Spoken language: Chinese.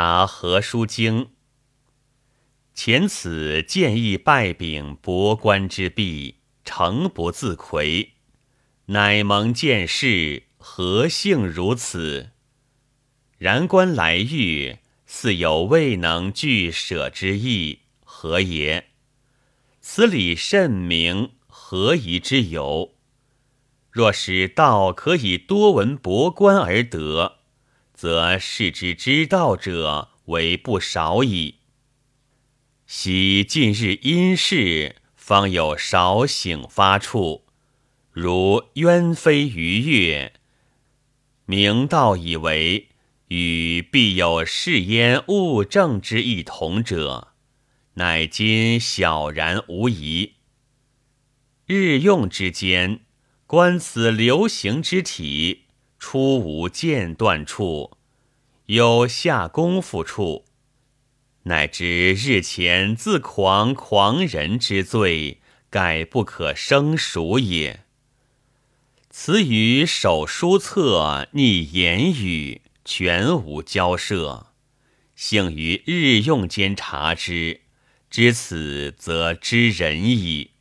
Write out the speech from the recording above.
答何书经。前此见义败秉博官之弊，诚不自愧，乃蒙见识，何幸如此？然观来遇，似有未能俱舍之意，何也？此理甚明，何疑之有？若使道可以多闻博观而得，则视之知道者为不少矣。昔近日因事，方有少醒发处，如鸢飞鱼跃，明道以为与必有是焉物证之异同者，乃今小然无疑。日用之间，观此流行之体，初无间断处，有下功夫处。乃知日前自狂狂人之罪，盖不可生数也。此与手书册逆言语，全无交涉。幸于日用间察之，知此则知人矣。